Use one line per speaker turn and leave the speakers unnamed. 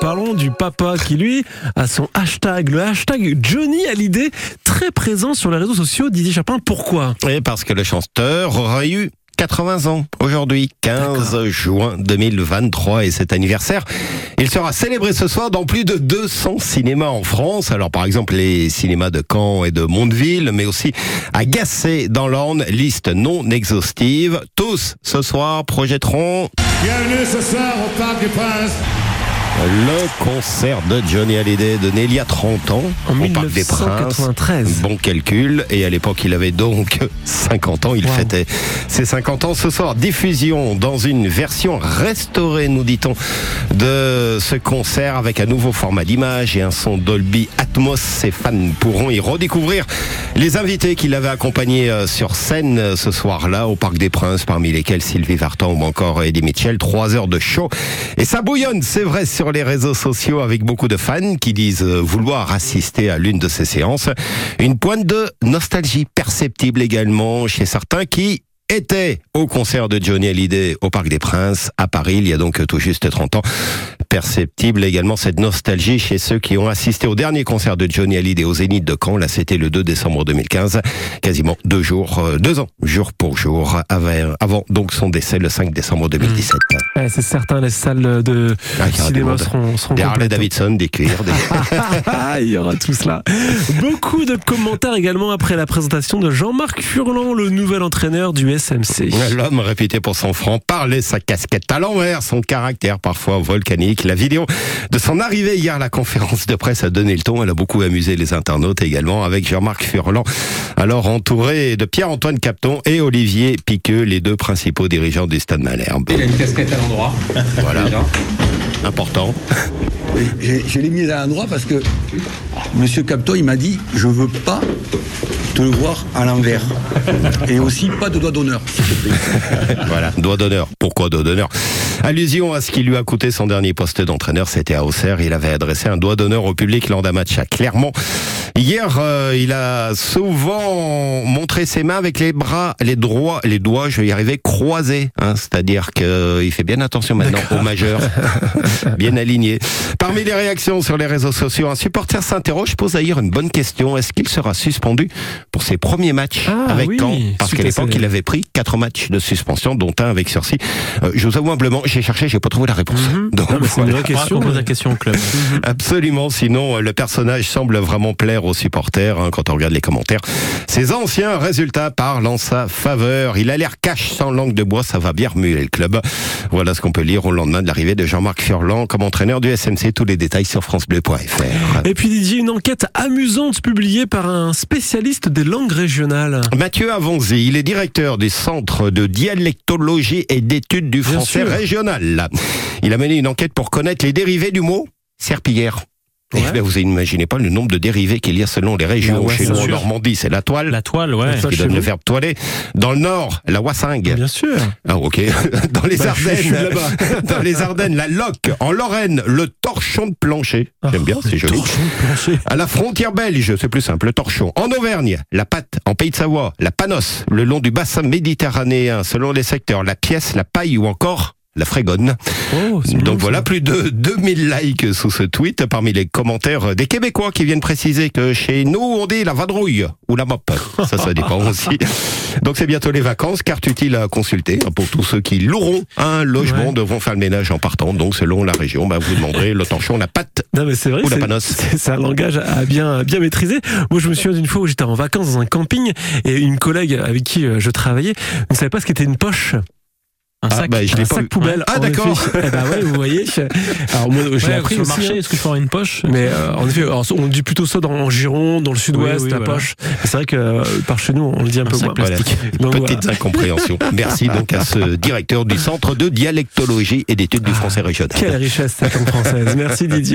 Parlons du papa qui, lui, a son hashtag, le hashtag Johnny Hallyday, très présent sur les réseaux sociaux. Didier Chapin, pourquoi?
Et parce que le chanteur aura eu 80 ans aujourd'hui, 15 juin 2023 et cet anniversaire. Il sera célébré ce soir dans plus de 200 cinémas en France. Alors par exemple les cinémas de Caen et de Mondeville, mais aussi à Gassé dans l'Orne, liste non exhaustive. Tous ce soir projetteront...
Bienvenue ce soir au Parc des Princes.
Le concert de Johnny Hallyday donné il y a 30 ans
En
au Parc des Princes.
1993.
Bon calcul. Et à l'époque, il avait donc 50 ans. Il
Wow.
fêtait ses 50 ans ce soir. Diffusion dans une version restaurée, nous dit-on, de ce concert avec un nouveau format d'image et un son Dolby Atmos. Ses fans pourront y redécouvrir les invités qui l'avaient accompagné euh, sur scène euh, ce soir-là au Parc des Princes, parmi lesquels Sylvie Vartan ou encore Eddie Mitchell. Trois heures de show. Et ça bouillonne, c'est vrai, sur les réseaux sociaux avec beaucoup de fans qui disent vouloir assister à l'une de ces séances. Une pointe de nostalgie perceptible également chez certains qui étaient au concert de Johnny Hallyday au Parc des Princes à Paris il y a donc tout juste 30 ans. Perceptible également cette nostalgie chez ceux qui ont assisté au dernier concert de Johnny Hallyday au Zénith de Caen. Là, c'était le 2 décembre 2015. Quasiment deux jours, euh, deux ans, jour pour jour, avant, avant donc son décès le 5 décembre 2017.
Ouais, c'est certain, les salles de
Ah,
cinéma seront, seront
Des Harley. Davidson, des cuirs, des...
Il y aura tout cela. Beaucoup de commentaires également après la présentation de Jean-Marc Furlan, le nouvel entraîneur du SMC.
L'homme réputé pour son franc-parler, sa casquette à l'envers, son caractère parfois volcanique. La vidéo de son arrivée hier à la conférence de presse a donné le ton. Elle a beaucoup amusé les internautes également avec Jean-Marc Furlan, alors entouré de Pierre-Antoine Capton et Olivier Piqueux, les deux principaux dirigeants du Stade Malherbe.
Il a une casquette à l'endroit.
Voilà,
Déjà.
Important.
Je, je l'ai mis à l'endroit parce que Monsieur Capton, il m'a dit je veux pas te le voir à l'envers. Et aussi pas de doigt d'honneur, s'il te plaît.
Voilà, doigt d'honneur. Pourquoi doigt d'honneur? Allusion à ce qui lui a coûté son dernier poste d'entraîneur, c'était à Auxerre. Il avait adressé un doigt d'honneur au public lors d'un match à Clermont. Hier, euh, il a souvent montré ses mains avec les bras, les droits, les doigts, je vais y arriver, croisés. Hein, C'est-à-dire qu'il fait bien attention maintenant aux majeurs, bien alignés. Parmi les réactions sur les réseaux sociaux, un supporter s'interroge, pose d'ailleurs une bonne question. Est-ce qu'il sera suspendu pour ses premiers matchs
Ah,
avec
oui,
Caen Parce qu'à l'époque, il avait pris quatre matchs de suspension, dont un avec sursis. Euh, je vous avoue humblement, j'ai cherché, j'ai pas trouvé la réponse. Donc,
Non, mais c'est une
voilà.
vraie question.
pose la question au club.
Absolument, sinon euh, le personnage semble vraiment plaire aux supporters hein, quand on regarde les commentaires. Ses anciens résultats parlent en sa faveur. Il a l'air cash sans langue de bois, ça va bien remuer le club. Voilà ce qu'on peut lire au lendemain de l'arrivée de Jean-Marc Furlan comme entraîneur du SMC. Tous les détails sur francebleu.fr.
Et puis Didier, une enquête amusante publiée par un spécialiste des langues régionales.
Mathieu Avonzi, il est directeur du Centre de dialectologie et d'études du
Bien
français
sûr.
régional. Il a mené une enquête pour connaître les dérivés du mot serpillière.
Ouais.
Eh bien, vous imaginez pas le nombre de dérivés qu'il y a selon les régions.
Ouais,
Chez nous, en. Normandie, c'est la toile.
La toile, ouais.
ce qui donne le verbe toiler. Dans le Nord, la wassingue.
Bien sûr.
Ah, ok. Dans les
Bah,
Ardennes, dans les Ardennes, la loque. En Lorraine, le torchon de plancher. J'aime bien, c'est joli.
Torchon de plancher.
À la frontière belge, c'est plus simple, le torchon. En Auvergne, la patte. En Pays de Savoie, la panosse. Le long du bassin méditerranéen, selon les secteurs, la pièce, la paille ou encore la frégonne.
Oh,
Donc voilà,
ça.
plus de 2000 likes sous ce tweet parmi les commentaires des Québécois qui viennent préciser que chez nous, on dit la vadrouille ou la mop. Ça, ça dépend aussi. Donc c'est bientôt les vacances, carte utile à consulter pour tous ceux qui loueront un logement,
Ouais.
devront faire le ménage en partant. Donc selon la région, bah, vous demanderez le torchon, la patte
Non mais c'est vrai,
Ou la panosse.
c'est un langage à bien, à bien maîtriser. Moi je me souviens d'une fois où j'étais en vacances dans un camping et une collègue avec qui euh, je travaillais ne savait pas ce qu'était une poche.
Un
Ah,
sac.
bah, je l'ai
Un sac poubelle.
Ah, d'accord.
Eh ben ouais, vous voyez. Alors moi je l'ai
Ouais,
appris
sur le
aussi.
marché,
hein.
est-ce que je avoir une poche?
Mais euh, en effet, alors, on dit plutôt ça dans, en Gironde, dans le sud-ouest,
Oui, oui,
la
voilà.
poche. C'est vrai que euh, par chez nous, on le dit un, peu
sac
moins.
Voilà.
Donc,
Petites incompréhensions. Merci donc à ce directeur du Centre de dialectologie et d'études du français régional.
Quelle richesse cette langue française. Merci Didier.